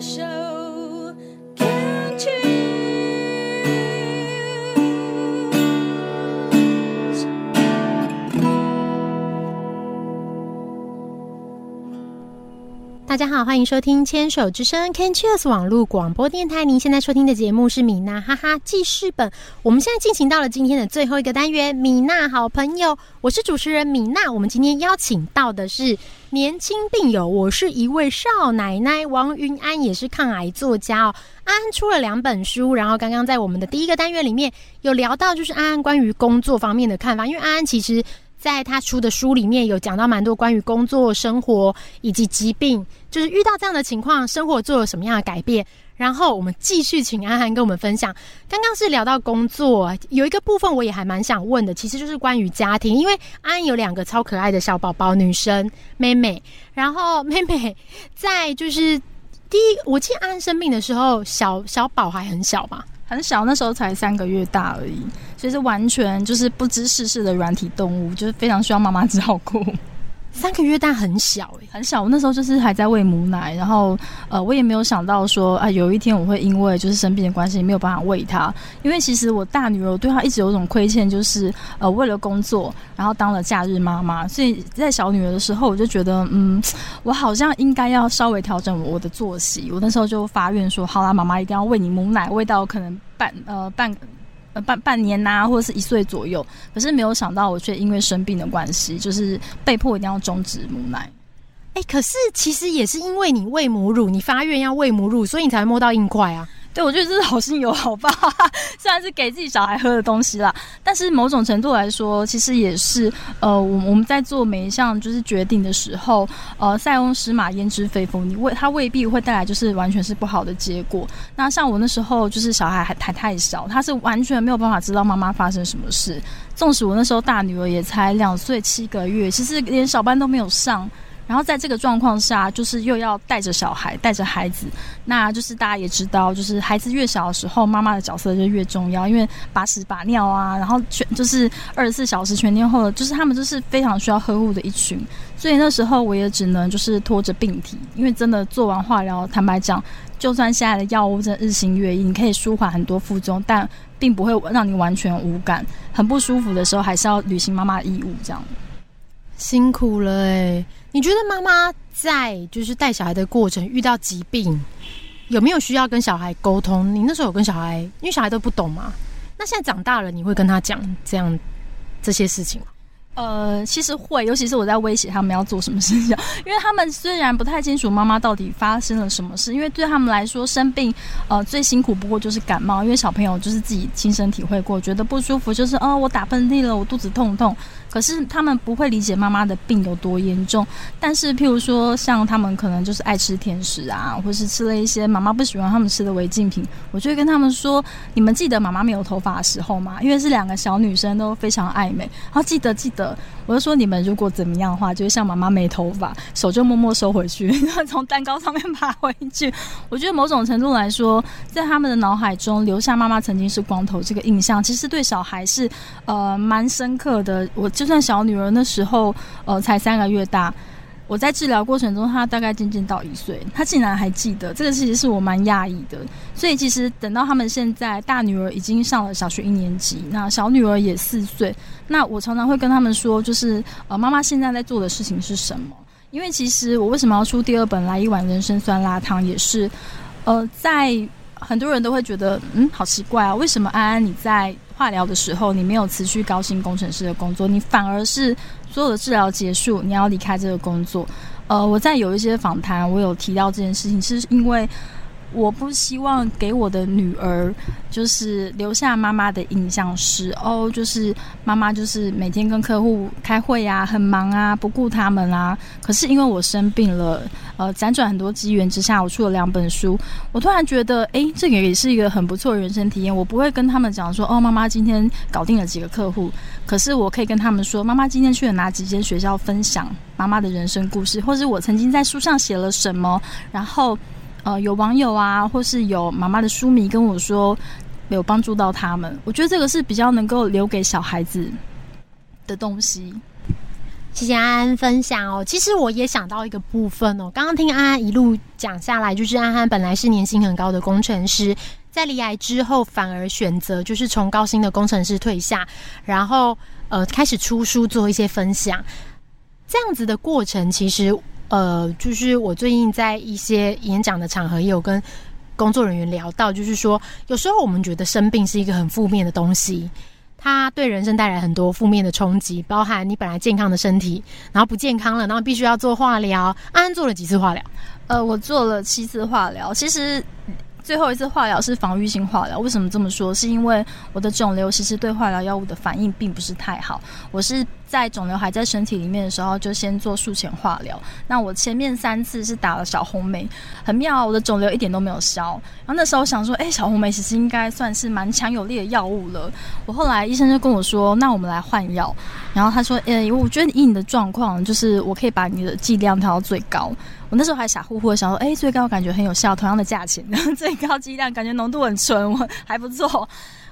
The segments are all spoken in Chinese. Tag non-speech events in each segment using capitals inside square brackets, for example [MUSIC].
the show. 大家好，欢迎收听《牵手之声》Can Cheers 网络广播电台。您现在收听的节目是米娜哈哈记事本。我们现在进行到了今天的最后一个单元——米娜好朋友。我是主持人米娜。我们今天邀请到的是年轻病友，我是一位少奶奶王云安，也是抗癌作家哦。安安出了两本书，然后刚刚在我们的第一个单元里面有聊到，就是安安关于工作方面的看法，因为安安其实。在他出的书里面有讲到蛮多关于工作、生活以及疾病，就是遇到这样的情况，生活做了什么样的改变。然后我们继续请安涵跟我们分享。刚刚是聊到工作，有一个部分我也还蛮想问的，其实就是关于家庭，因为安安有两个超可爱的小宝宝，女生妹妹。然后妹妹在就是第一，我记得安安生病的时候，小小宝还很小嘛。很小，那时候才三个月大而已，所以是完全就是不知世事的软体动物，就是非常需要妈妈照顾。三个月大很小哎、很小，我那时候就是还在喂母奶，然后呃，我也没有想到说啊，有一天我会因为就是生病的关系没有办法喂她，因为其实我大女儿我对她一直有种亏欠，就是呃为了工作，然后当了假日妈妈，所以在小女儿的时候我就觉得嗯，我好像应该要稍微调整我的作息，我那时候就发愿说，好啦，妈妈一定要喂你母奶，喂到可能半呃半。呃，半半年呐、或者是一岁左右，可是没有想到，我却因为生病的关系，就是被迫一定要终止母奶。哎、可是其实也是因为你喂母乳，你发愿要喂母乳，所以你才摸到硬块啊。对，我觉得这是好心有好报，[LAUGHS] 虽然是给自己小孩喝的东西啦，但是某种程度来说，其实也是呃，我我们在做每一项就是决定的时候，呃，塞翁失马焉知非福，你未它未必会带来就是完全是不好的结果。那像我那时候就是小孩还还太小，他是完全没有办法知道妈妈发生什么事，纵使我那时候大女儿也才两岁七个月，其实连小班都没有上。然后在这个状况下，就是又要带着小孩，带着孩子，那就是大家也知道，就是孩子越小的时候，妈妈的角色就越重要，因为把屎把尿啊，然后全就是二十四小时全天候的，就是他们就是非常需要呵护的一群。所以那时候我也只能就是拖着病体，因为真的做完化疗，坦白讲，就算现在的药物真的日新月异，你可以舒缓很多副作用，但并不会让你完全无感。很不舒服的时候，还是要履行妈妈的义务，这样。辛苦了哎、你觉得妈妈在就是带小孩的过程遇到疾病，有没有需要跟小孩沟通？你那时候有跟小孩，因为小孩都不懂嘛。那现在长大了，你会跟他讲这样这些事情吗？呃，其实会，尤其是我在威胁他们要做什么事情，因为他们虽然不太清楚妈妈到底发生了什么事，因为对他们来说生病，呃，最辛苦不过就是感冒，因为小朋友就是自己亲身体会过，觉得不舒服就是哦，我打喷嚏了，我肚子痛痛。可是他们不会理解妈妈的病有多严重，但是譬如说像他们可能就是爱吃甜食啊，或是吃了一些妈妈不喜欢他们吃的违禁品，我就会跟他们说：你们记得妈妈没有头发的时候吗？因为是两个小女生都非常爱美，然后记得记得，我就说你们如果怎么样的话，就会像妈妈没头发，手就默默收回去，然后从蛋糕上面爬回去。我觉得某种程度来说，在他们的脑海中留下妈妈曾经是光头这个印象，其实对小孩是呃蛮深刻的。我就算小女儿那时候呃才三个月大。我在治疗过程中，她大概渐渐到一岁，她竟然还记得这个，其实是我蛮讶异的。所以其实等到他们现在，大女儿已经上了小学一年级，那小女儿也四岁，那我常常会跟他们说，就是呃，妈妈现在在做的事情是什么？因为其实我为什么要出第二本《来一碗人参酸辣汤》，也是呃，在很多人都会觉得，嗯，好奇怪啊，为什么安安你在化疗的时候，你没有辞去高薪工程师的工作，你反而是所有的治疗结束，你要离开这个工作？呃，我在有一些访谈，我有提到这件事情，是因为我不希望给我的女儿就是留下妈妈的印象是哦，就是妈妈就是每天跟客户开会啊，很忙啊，不顾他们啊。可是因为我生病了，呃，辗转很多机缘之下，我出了两本书，我突然觉得，诶，这个也是一个很不错的人生体验。我不会跟他们讲说，哦，妈妈今天搞定了几个客户，可是我可以跟他们说，妈妈今天去了哪几间学校分享妈妈的人生故事，或是我曾经在书上写了什么，然后。呃，有网友啊，或是有妈妈的书迷跟我说，有帮助到他们。我觉得这个是比较能够留给小孩子的东西。谢谢安安分享哦。其实我也想到一个部分哦，刚刚听安安一路讲下来，就是安安本来是年薪很高的工程师，在离癌之后反而选择就是从高薪的工程师退下，然后呃开始出书做一些分享。这样子的过程，其实呃，就是我最近在一些演讲的场合也有跟工作人员聊到，就是说有时候我们觉得生病是一个很负面的东西。它对人生带来很多负面的冲击，包含你本来健康的身体，然后不健康了，然后必须要做化疗。安安做了几次化疗？呃，我做了七次化疗，其实最后一次化疗是防御性化疗。为什么这么说？是因为我的肿瘤其实对化疗药物的反应并不是太好。我是在肿瘤还在身体里面的时候，就先做术前化疗。那我前面三次是打了小红梅，很妙啊，我的肿瘤一点都没有消。然后那时候想说，哎、小红梅其实应该算是蛮强有力的药物了。我后来医生就跟我说，那我们来换药。然后他说，诶、我觉得以你的状况，就是我可以把你的剂量调到最高。我那时候还傻乎乎的想说，哎、最高感觉很有效，同样的价钱，然 [LAUGHS] 后最高剂量感觉浓度很纯，我还不错。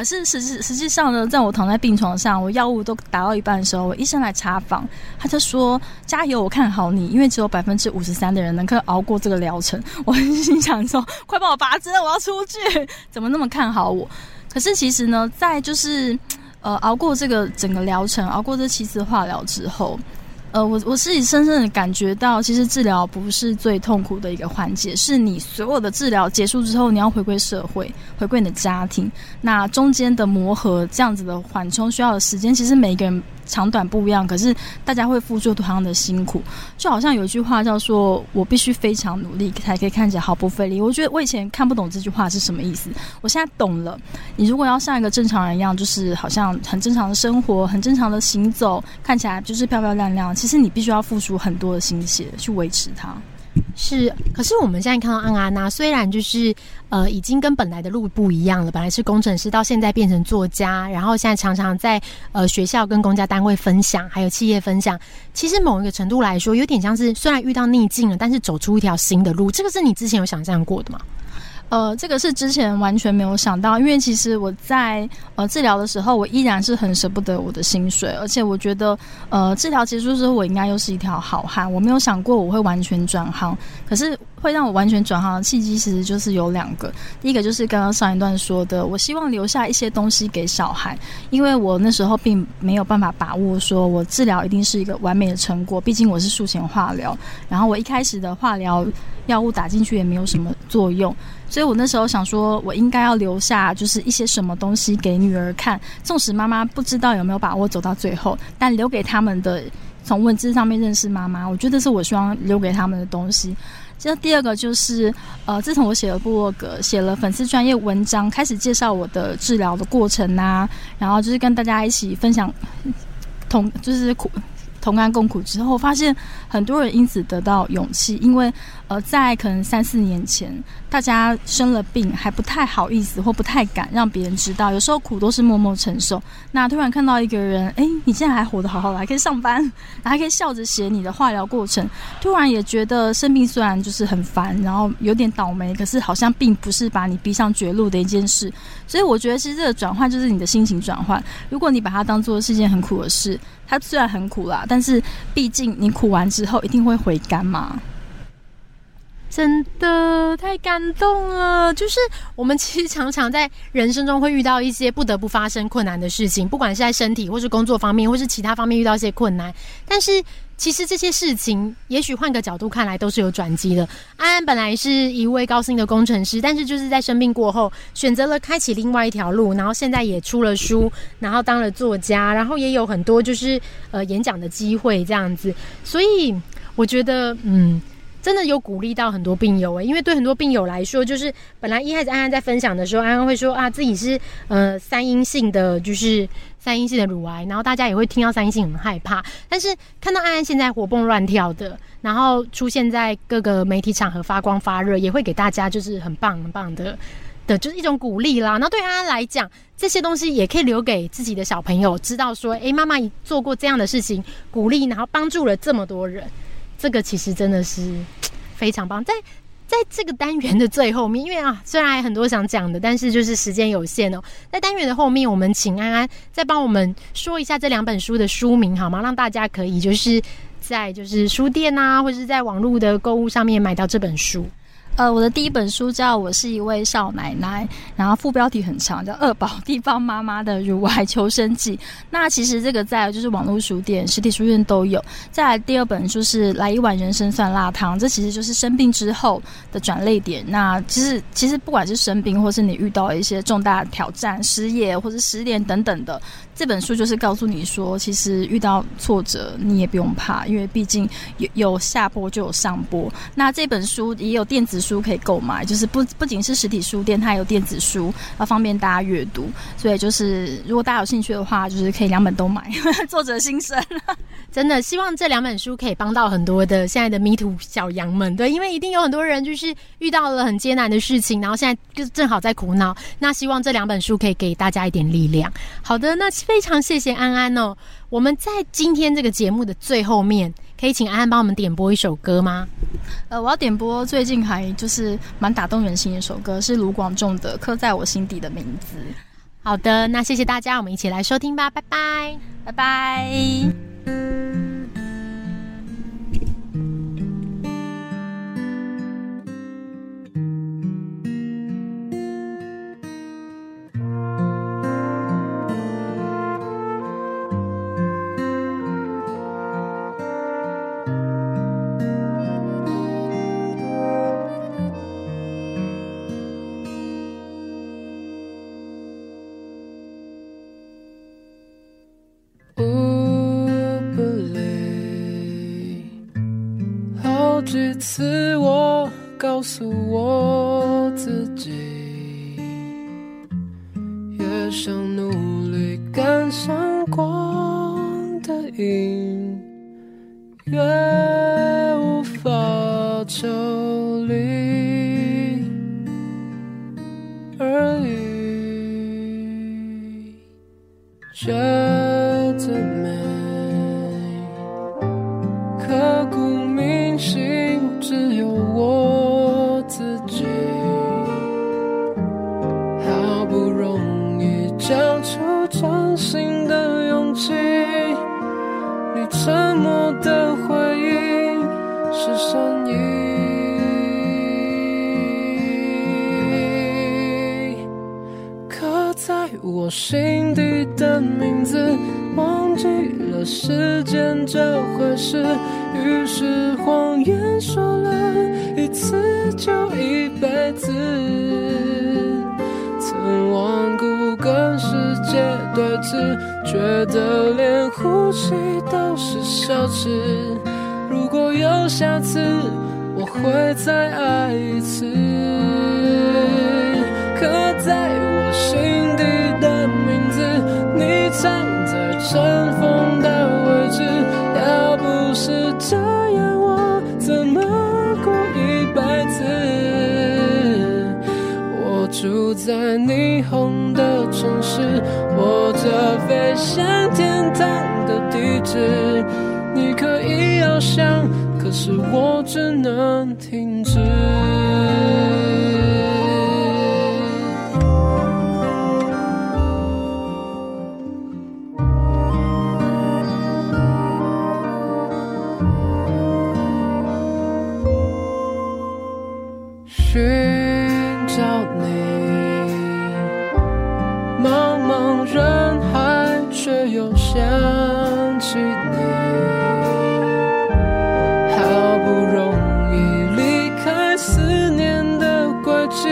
可是实际实际上呢，在我躺在病床上，我药物都打到一半的时候，我医生来查房，他就说：“加油，我看好你，因为只有百分之五十三的人能够熬过这个疗程。”我心想说：“快帮我拔针，我要出去！”怎么那么看好我？可是其实呢，在就是呃熬过这个整个疗程，熬过这七次化疗之后。呃，我我自己深深的感觉到，其实治疗不是最痛苦的一个环节，是你所有的治疗结束之后，你要回归社会，回归你的家庭，那中间的磨合，这样子的缓冲需要的时间，其实每个人长短不一样，可是大家会付出同样的辛苦，就好像有一句话叫说“我必须非常努力，才可以看起来毫不费力”。我觉得我以前看不懂这句话是什么意思，我现在懂了。你如果要像一个正常人一样，就是好像很正常的生活，很正常的行走，看起来就是漂漂亮亮，其实你必须要付出很多的心血去维持它。是，可是我们现在看到安安娜，虽然就是呃已经跟本来的路不一样了，本来是工程师，到现在变成作家，然后现在常常在呃学校跟公家单位分享，还有企业分享。其实某一个程度来说，有点像是虽然遇到逆境了，但是走出一条新的路。这个是你之前有想象过的吗？呃，这个是之前完全没有想到，因为其实我在呃治疗的时候，我依然是很舍不得我的薪水，而且我觉得呃治疗结束之后，我应该又是一条好汉。我没有想过我会完全转行，可是会让我完全转行的契机，其实就是有两个。第一个就是刚刚上一段说的，我希望留下一些东西给小孩，因为我那时候并没有办法把握说我治疗一定是一个完美的成果，毕竟我是术前化疗，然后我一开始的化疗药物打进去也没有什么作用。所以我那时候想说，我应该要留下就是一些什么东西给女儿看，纵使妈妈不知道有没有把握走到最后，但留给他们的从文字上面认识妈妈，我觉得是我希望留给他们的东西。这第二个就是，呃，自从我写了部落格，写了粉丝专业文章，开始介绍我的治疗的过程啊，然后就是跟大家一起分享同就是苦同甘共苦之后，发现很多人因此得到勇气，因为呃，在可能三四年前，大家生了病还不太好意思或不太敢让别人知道，有时候苦都是默默承受。那突然看到一个人，哎，你现在还活得好好的，还可以上班，还可以笑着写你的化疗过程，突然也觉得生病虽然就是很烦，然后有点倒霉，可是好像并不是把你逼上绝路的一件事。所以我觉得其实这个转换就是你的心情转换。如果你把它当做是一件很苦的事，它虽然很苦啦，但是毕竟你苦完之后一定会回甘嘛。真的太感动了！就是我们其实常常在人生中会遇到一些不得不发生困难的事情，不管是在身体或是工作方面，或是其他方面遇到一些困难。但是其实这些事情，也许换个角度看来都是有转机的。安安本来是一位高薪的工程师，但是就是在生病过后，选择了开启另外一条路，然后现在也出了书，然后当了作家，然后也有很多就是呃演讲的机会这样子。所以我觉得，嗯。真的有鼓励到很多病友诶，因为对很多病友来说，就是本来一开始安安在分享的时候，安安会说啊自己是呃三阴性的，就是三阴性的乳癌，然后大家也会听到三阴性很害怕，但是看到安安现在活蹦乱跳的，然后出现在各个媒体场合发光发热，也会给大家就是很棒很棒的的，就是一种鼓励啦。然后对安安来讲，这些东西也可以留给自己的小朋友，知道说，诶，妈妈做过这样的事情，鼓励，然后帮助了这么多人。这个其实真的是 [TSK] 非常棒。在在这个单元的最后面，因为啊，虽然还很多想讲的，但是就是时间有限哦。在单元的后面，我们请安安再帮我们说一下这两本书的书名好吗？让大家可以就是在就是书店啊，或者是在网络的购物上面买到这本书。呃，我的第一本书叫《我是一位少奶奶》，然后副标题很长，叫《二宝地方妈妈的乳癌求生记》。那其实这个在就是网络书店、实体书店都有。再来第二本书是《来一碗人参酸辣汤》，这其实就是生病之后的转泪点。那其实其实不管是生病，或是你遇到一些重大挑战、失业或者失恋等等的，这本书就是告诉你说，其实遇到挫折你也不用怕，因为毕竟有有下坡就有上坡。那这本书也有电子书可以购买，就是不不仅是实体书店，它有电子书，要方便大家阅读。所以就是如果大家有兴趣的话，就是可以两本都买。[LAUGHS] 作者心声，[LAUGHS] 真的希望这两本书可以帮到很多的现在的迷途小羊们，对，因为一定有很多人就是遇到了很艰难的事情，然后现在就正好在苦恼。那希望这两本书可以给大家一点力量。好的，那非常谢谢安安哦。我们在今天这个节目的最后面，可以请安安帮我们点播一首歌吗？呃，我要点播最近还就是蛮打动人心的一首歌，是卢广仲的《刻在我心底的名字》。好的，那谢谢大家，我们一起来收听吧，拜拜。拜拜。次我告诉我自己，越想努力赶上光的影，越无法抽的勇气，你沉默的回应是善意。刻在我心底的名字，忘记了时间这回事，于是谎言说了一次就一辈子。曾顽界对峙，觉得连呼吸都是奢侈。如果有下次，我会再爱一次。刻在我心底的名字，你藏在尘封的位置。要不是这样，我怎么过一辈子？我住在霓虹的城市，我着飞向天堂的地址。你可以翱翔，可是我只能停止。寻找你，却又想起你。好不容易离开思念的轨迹，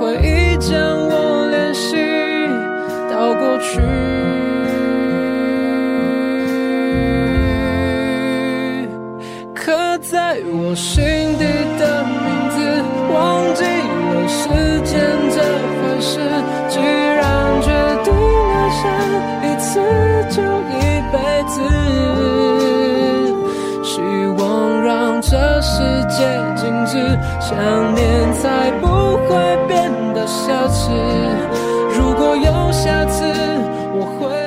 回忆将我联系到过去。刻在我心底的名字，忘记了时间这回事。一次就一辈子，希望让这世界静止，想念才不会变得奢侈。如果有下次，我会。